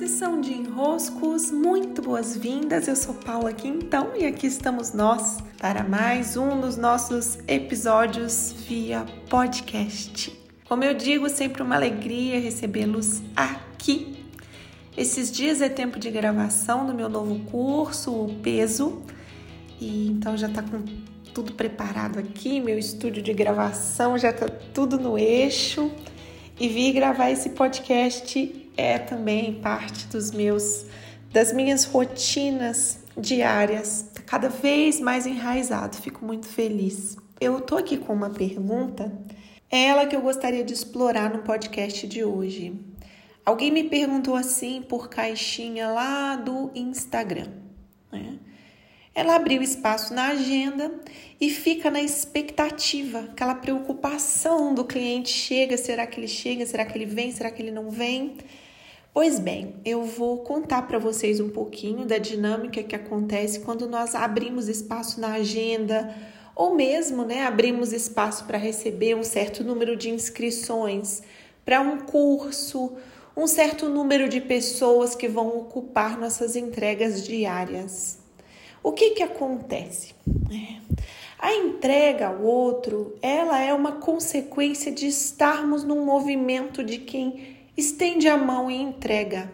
Sessão de enroscos, muito boas-vindas. Eu sou Paula Quintão e aqui estamos nós para mais um dos nossos episódios via podcast. Como eu digo, sempre uma alegria recebê-los aqui. Esses dias é tempo de gravação do meu novo curso, o Peso, e então já está com tudo preparado aqui, meu estúdio de gravação já está tudo no eixo e vi gravar esse podcast é também parte dos meus das minhas rotinas diárias, cada vez mais enraizado. Fico muito feliz. Eu tô aqui com uma pergunta, é ela que eu gostaria de explorar no podcast de hoje. Alguém me perguntou assim por caixinha lá do Instagram. Né? Ela abriu espaço na agenda e fica na expectativa, aquela preocupação do cliente chega, será que ele chega, será que ele vem, será que ele não vem? Pois bem, eu vou contar para vocês um pouquinho da dinâmica que acontece quando nós abrimos espaço na agenda ou mesmo, né, abrimos espaço para receber um certo número de inscrições para um curso, um certo número de pessoas que vão ocupar nossas entregas diárias. O que que acontece? É, a entrega ao outro, ela é uma consequência de estarmos num movimento de quem estende a mão e entrega.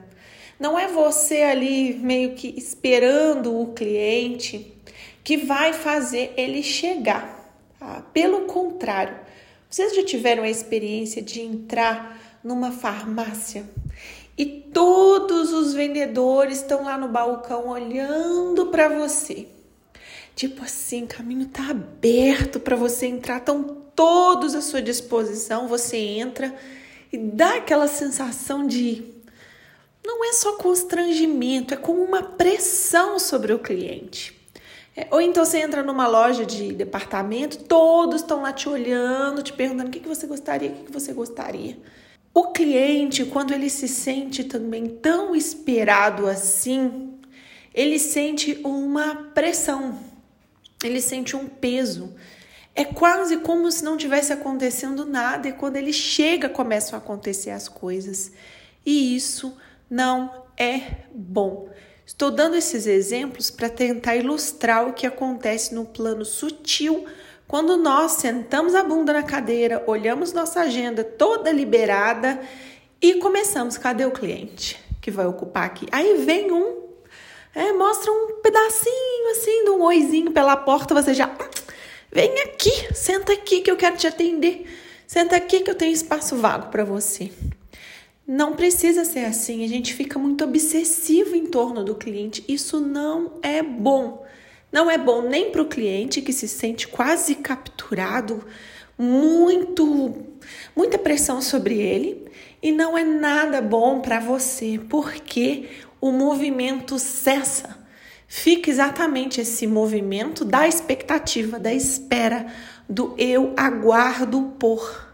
Não é você ali meio que esperando o cliente que vai fazer ele chegar. Tá? Pelo contrário, vocês já tiveram a experiência de entrar numa farmácia e todos os vendedores estão lá no balcão olhando para você. Tipo assim, o caminho tá aberto para você entrar, estão todos à sua disposição, você entra e dá aquela sensação de não é só constrangimento, é como uma pressão sobre o cliente. É, ou então você entra numa loja de departamento, todos estão lá te olhando, te perguntando o que, que você gostaria, o que, que você gostaria. O cliente, quando ele se sente também tão esperado assim, ele sente uma pressão, ele sente um peso. É quase como se não tivesse acontecendo nada e quando ele chega começam a acontecer as coisas. E isso não é bom. Estou dando esses exemplos para tentar ilustrar o que acontece no plano sutil quando nós sentamos a bunda na cadeira, olhamos nossa agenda toda liberada e começamos. Cadê o cliente que vai ocupar aqui? Aí vem um, é, mostra um pedacinho assim de um oizinho pela porta, você já Vem aqui, senta aqui que eu quero te atender. Senta aqui que eu tenho espaço vago para você. Não precisa ser assim, a gente fica muito obsessivo em torno do cliente. Isso não é bom. Não é bom nem para o cliente que se sente quase capturado, muito, muita pressão sobre ele, e não é nada bom para você, porque o movimento cessa fica exatamente esse movimento da expectativa, da espera, do eu aguardo por.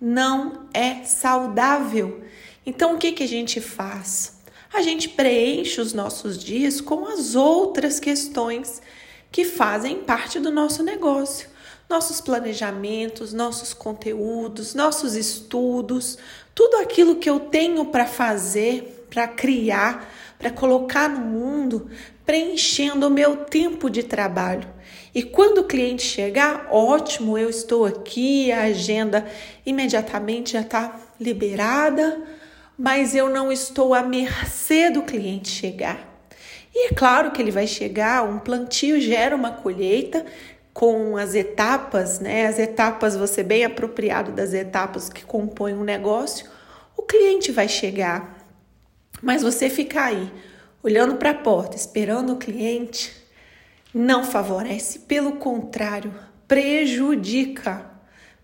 Não é saudável. Então, o que, que a gente faz? A gente preenche os nossos dias com as outras questões que fazem parte do nosso negócio. Nossos planejamentos, nossos conteúdos, nossos estudos, tudo aquilo que eu tenho para fazer, para criar, para colocar no mundo, preenchendo o meu tempo de trabalho. E quando o cliente chegar, ótimo, eu estou aqui, a agenda imediatamente já está liberada, mas eu não estou à mercê do cliente chegar. E é claro que ele vai chegar, um plantio gera uma colheita com as etapas, né? As etapas, você bem apropriado das etapas que compõem um negócio, o cliente vai chegar. Mas você ficar aí olhando para a porta, esperando o cliente, não favorece, pelo contrário, prejudica.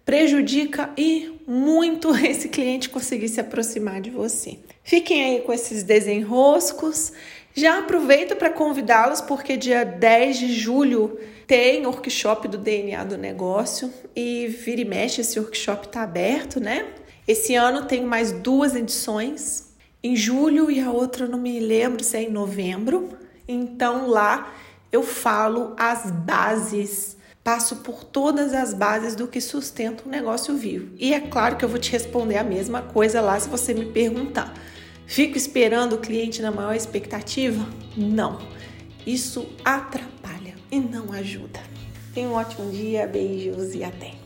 Prejudica e muito esse cliente conseguir se aproximar de você. Fiquem aí com esses desenroscos. Já aproveito para convidá-los porque dia 10 de julho tem workshop do DNA do negócio e vira e mexe esse workshop está aberto, né? Esse ano tem mais duas edições em julho e a outra não me lembro se é em novembro. Então lá eu falo as bases, passo por todas as bases do que sustenta um negócio vivo. E é claro que eu vou te responder a mesma coisa lá se você me perguntar. Fico esperando o cliente na maior expectativa? Não. Isso atrapalha e não ajuda. Tenha um ótimo dia, beijos e até!